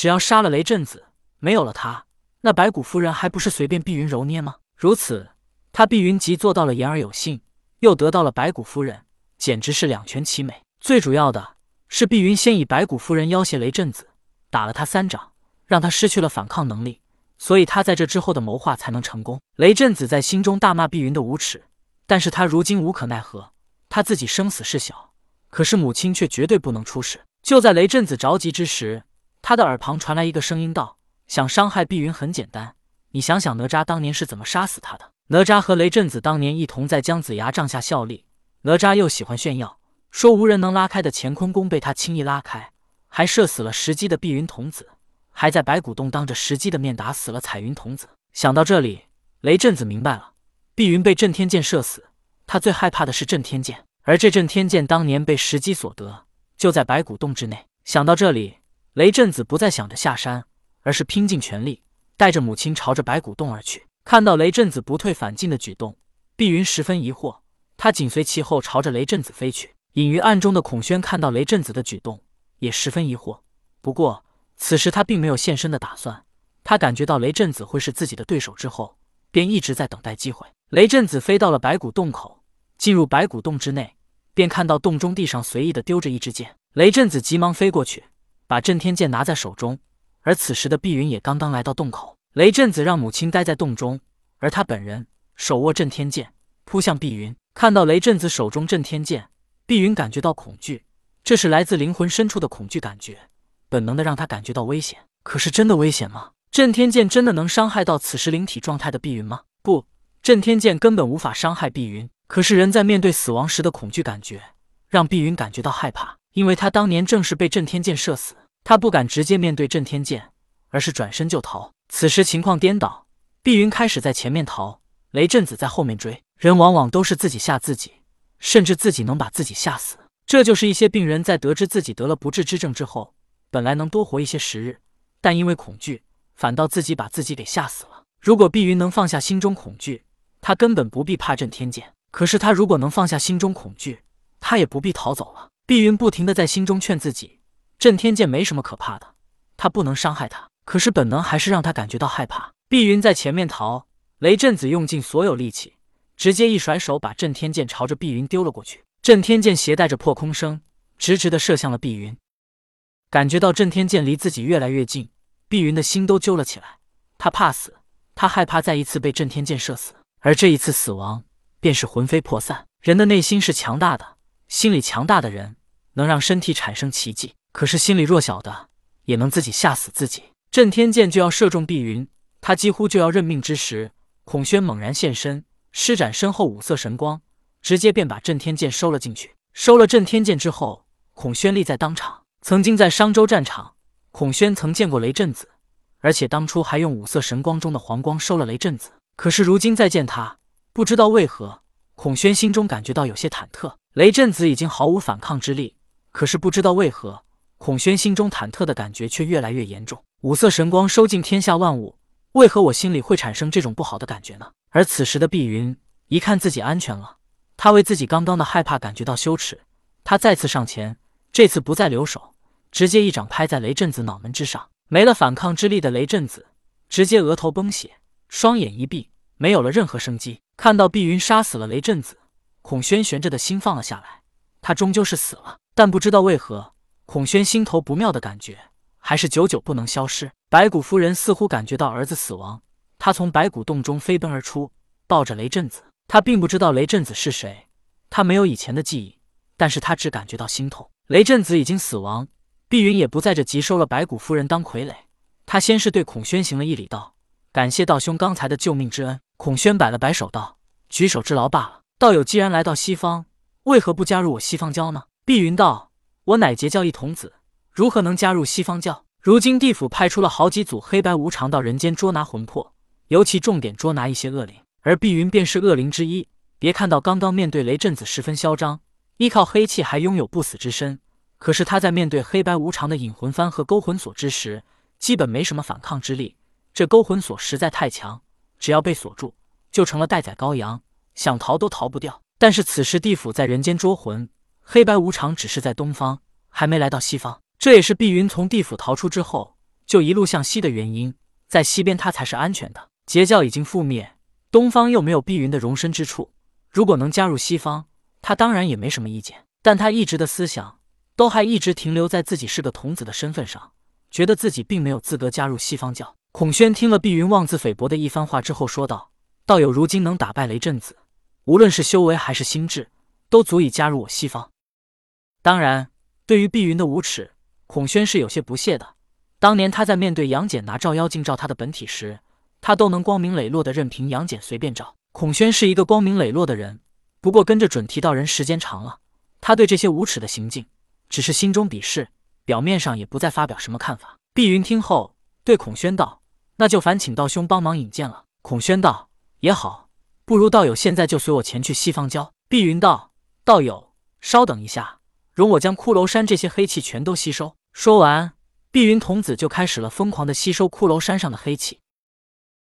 只要杀了雷震子，没有了他，那白骨夫人还不是随便碧云揉捏吗？如此，他碧云即做到了言而有信，又得到了白骨夫人，简直是两全其美。最主要的是，碧云先以白骨夫人要挟雷震子，打了他三掌，让他失去了反抗能力，所以他在这之后的谋划才能成功。雷震子在心中大骂碧云的无耻，但是他如今无可奈何，他自己生死事小，可是母亲却绝对不能出事。就在雷震子着急之时，他的耳旁传来一个声音道：“想伤害碧云很简单，你想想哪吒当年是怎么杀死他的？哪吒和雷震子当年一同在姜子牙帐下效力，哪吒又喜欢炫耀。”说无人能拉开的乾坤宫被他轻易拉开，还射死了石矶的碧云童子，还在白骨洞当着石矶的面打死了彩云童子。想到这里，雷震子明白了，碧云被震天剑射死，他最害怕的是震天剑，而这震天剑当年被石矶所得，就在白骨洞之内。想到这里，雷震子不再想着下山，而是拼尽全力，带着母亲朝着白骨洞而去。看到雷震子不退反进的举动，碧云十分疑惑，他紧随其后朝着雷震子飞去。隐于暗中的孔宣看到雷震子的举动，也十分疑惑。不过此时他并没有现身的打算。他感觉到雷震子会是自己的对手之后，便一直在等待机会。雷震子飞到了白骨洞口，进入白骨洞之内，便看到洞中地上随意的丢着一支箭。雷震子急忙飞过去，把震天剑拿在手中。而此时的碧云也刚刚来到洞口。雷震子让母亲待在洞中，而他本人手握震天剑，扑向碧云。看到雷震子手中震天剑。碧云感觉到恐惧，这是来自灵魂深处的恐惧感觉，本能的让他感觉到危险。可是真的危险吗？震天剑真的能伤害到此时灵体状态的碧云吗？不，震天剑根本无法伤害碧云。可是人在面对死亡时的恐惧感觉，让碧云感觉到害怕，因为他当年正是被震天剑射死。他不敢直接面对震天剑，而是转身就逃。此时情况颠倒，碧云开始在前面逃，雷震子在后面追。人往往都是自己吓自己。甚至自己能把自己吓死，这就是一些病人在得知自己得了不治之症之后，本来能多活一些时日，但因为恐惧，反倒自己把自己给吓死了。如果碧云能放下心中恐惧，他根本不必怕震天剑。可是他如果能放下心中恐惧，他也不必逃走了。碧云不停的在心中劝自己，震天剑没什么可怕的，他不能伤害他。可是本能还是让他感觉到害怕。碧云在前面逃，雷震子用尽所有力气。直接一甩手，把震天剑朝着碧云丢了过去。震天剑携带着破空声，直直的射向了碧云。感觉到震天剑离自己越来越近，碧云的心都揪了起来。他怕死，他害怕再一次被震天剑射死，而这一次死亡便是魂飞魄散。人的内心是强大的，心理强大的人能让身体产生奇迹，可是心理弱小的也能自己吓死自己。震天剑就要射中碧云，他几乎就要认命之时，孔宣猛然现身。施展身后五色神光，直接便把震天剑收了进去。收了震天剑之后，孔宣立在当场。曾经在商州战场，孔宣曾见过雷震子，而且当初还用五色神光中的黄光收了雷震子。可是如今再见他，不知道为何，孔宣心中感觉到有些忐忑。雷震子已经毫无反抗之力，可是不知道为何，孔宣心中忐忑的感觉却越来越严重。五色神光收尽天下万物，为何我心里会产生这种不好的感觉呢？而此时的碧云一看自己安全了，他为自己刚刚的害怕感觉到羞耻。他再次上前，这次不再留手，直接一掌拍在雷震子脑门之上。没了反抗之力的雷震子直接额头崩血，双眼一闭，没有了任何生机。看到碧云杀死了雷震子，孔宣悬着的心放了下来。他终究是死了，但不知道为何，孔宣心头不妙的感觉还是久久不能消失。白骨夫人似乎感觉到儿子死亡。他从白骨洞中飞奔而出，抱着雷震子。他并不知道雷震子是谁，他没有以前的记忆，但是他只感觉到心痛。雷震子已经死亡，碧云也不在这急收了白骨夫人当傀儡。他先是对孔宣行了一礼，道：“感谢道兄刚才的救命之恩。”孔宣摆了摆手，道：“举手之劳罢了。道友既然来到西方，为何不加入我西方教呢？”碧云道：“我乃截教一童子，如何能加入西方教？如今地府派出了好几组黑白无常到人间捉拿魂魄。”尤其重点捉拿一些恶灵，而碧云便是恶灵之一。别看到刚刚面对雷震子十分嚣张，依靠黑气还拥有不死之身，可是他在面对黑白无常的引魂幡和勾魂锁之时，基本没什么反抗之力。这勾魂锁实在太强，只要被锁住，就成了待宰羔羊，想逃都逃不掉。但是此时地府在人间捉魂，黑白无常只是在东方，还没来到西方。这也是碧云从地府逃出之后。就一路向西的原因，在西边他才是安全的。截教已经覆灭，东方又没有碧云的容身之处，如果能加入西方，他当然也没什么意见。但他一直的思想都还一直停留在自己是个童子的身份上，觉得自己并没有资格加入西方教。孔宣听了碧云妄自菲薄的一番话之后，说道：“道友如今能打败雷震子，无论是修为还是心智，都足以加入我西方。”当然，对于碧云的无耻，孔宣是有些不屑的。当年他在面对杨戬拿照妖镜照他的本体时，他都能光明磊落的任凭杨戬随便照。孔宣是一个光明磊落的人，不过跟着准提道人时间长了，他对这些无耻的行径只是心中鄙视，表面上也不再发表什么看法。碧云听后对孔宣道：“那就烦请道兄帮忙引荐了。”孔宣道：“也好，不如道友现在就随我前去西方教。”碧云道：“道友稍等一下，容我将骷髅山这些黑气全都吸收。”说完，碧云童子就开始了疯狂的吸收骷髅山上的黑气。